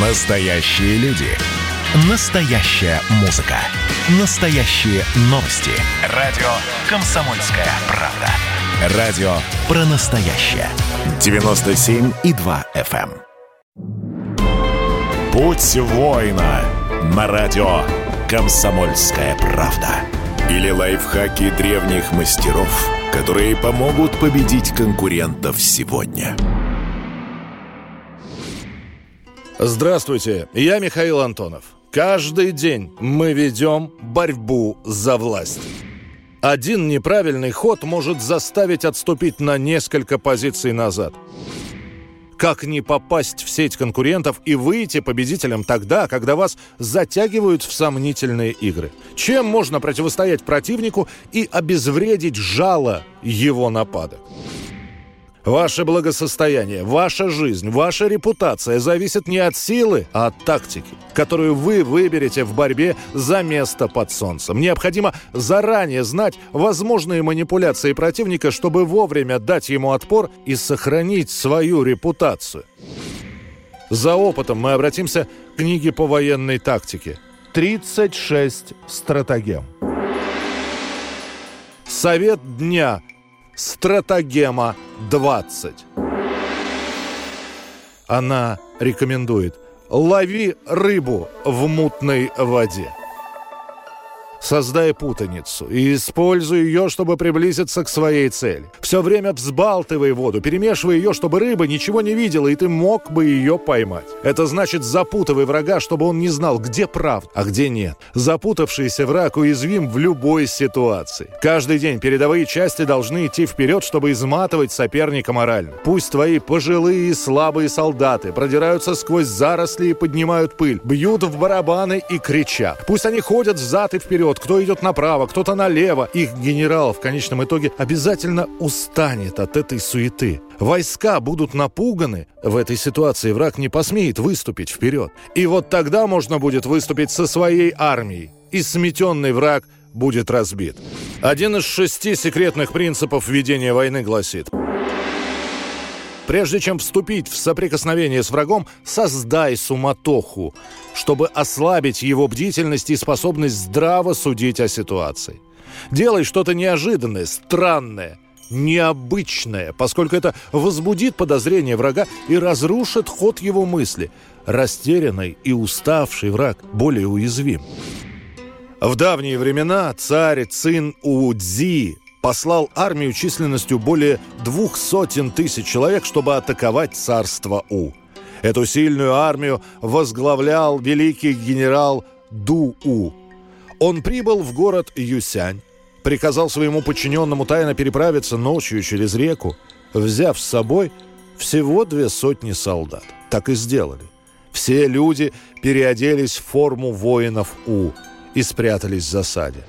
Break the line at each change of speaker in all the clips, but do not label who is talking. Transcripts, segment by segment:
Настоящие люди. Настоящая музыка. Настоящие новости. Радио «Комсомольская правда». Радио про настоящее. 97,2 FM. эм. Путь воина на радио «Комсомольская правда». Или лайфхаки древних мастеров, которые помогут победить конкурентов сегодня.
Здравствуйте, я Михаил Антонов. Каждый день мы ведем борьбу за власть. Один неправильный ход может заставить отступить на несколько позиций назад. Как не попасть в сеть конкурентов и выйти победителем тогда, когда вас затягивают в сомнительные игры? Чем можно противостоять противнику и обезвредить жало его нападок? Ваше благосостояние, ваша жизнь, ваша репутация зависят не от силы, а от тактики, которую вы выберете в борьбе за место под солнцем. Необходимо заранее знать возможные манипуляции противника, чтобы вовремя дать ему отпор и сохранить свою репутацию. За опытом мы обратимся к книге по военной тактике. 36 стратегем. Совет дня. Стратегема 20. Она рекомендует «Лови рыбу в мутной воде». Создай путаницу и используй ее, чтобы приблизиться к своей цели. Все время взбалтывай воду, перемешивай ее, чтобы рыба ничего не видела, и ты мог бы ее поймать. Это значит запутывай врага, чтобы он не знал, где правда, а где нет. Запутавшийся враг уязвим в любой ситуации. Каждый день передовые части должны идти вперед, чтобы изматывать соперника морально. Пусть твои пожилые и слабые солдаты продираются сквозь заросли и поднимают пыль, бьют в барабаны и кричат. Пусть они ходят взад и вперед, кто идет направо, кто-то налево. Их генерал в конечном итоге обязательно устанет от этой суеты. Войска будут напуганы. В этой ситуации враг не посмеет выступить вперед. И вот тогда можно будет выступить со своей армией. И сметенный враг будет разбит. Один из шести секретных принципов ведения войны гласит – Прежде чем вступить в соприкосновение с врагом, создай суматоху, чтобы ослабить его бдительность и способность здраво судить о ситуации. Делай что-то неожиданное, странное, необычное, поскольку это возбудит подозрение врага и разрушит ход его мысли. Растерянный и уставший враг более уязвим. В давние времена царь Цин Удзи послал армию численностью более двух сотен тысяч человек, чтобы атаковать царство У. Эту сильную армию возглавлял великий генерал Ду-У. Он прибыл в город Юсянь, приказал своему подчиненному тайно переправиться ночью через реку, взяв с собой всего две сотни солдат. Так и сделали. Все люди переоделись в форму воинов У и спрятались в засаде.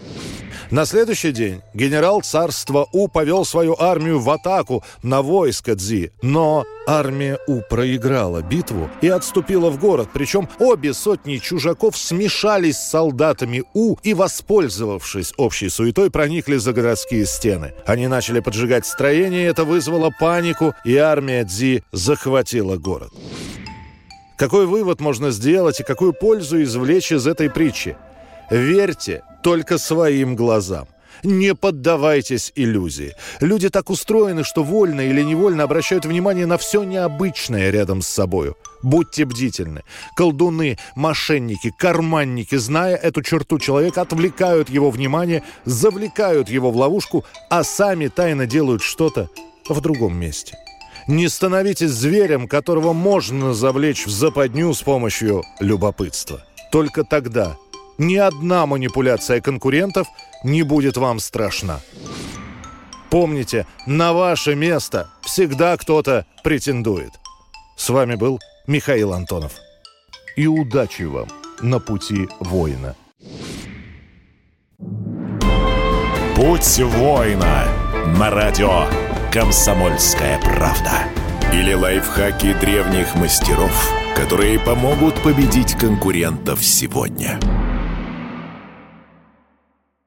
На следующий день генерал царства У повел свою армию в атаку на войско Цзи, но армия У проиграла битву и отступила в город, причем обе сотни чужаков смешались с солдатами У и, воспользовавшись общей суетой, проникли за городские стены. Они начали поджигать строения, это вызвало панику, и армия Цзи захватила город. Какой вывод можно сделать и какую пользу извлечь из этой притчи? Верьте только своим глазам. Не поддавайтесь иллюзии. Люди так устроены, что вольно или невольно обращают внимание на все необычное рядом с собою. Будьте бдительны. Колдуны, мошенники, карманники, зная эту черту человека, отвлекают его внимание, завлекают его в ловушку, а сами тайно делают что-то в другом месте. Не становитесь зверем, которого можно завлечь в западню с помощью любопытства. Только тогда ни одна манипуляция конкурентов не будет вам страшна. Помните, на ваше место всегда кто-то претендует. С вами был Михаил Антонов. И удачи вам на пути воина.
Путь воина на радио «Комсомольская правда». Или лайфхаки древних мастеров, которые помогут победить конкурентов сегодня.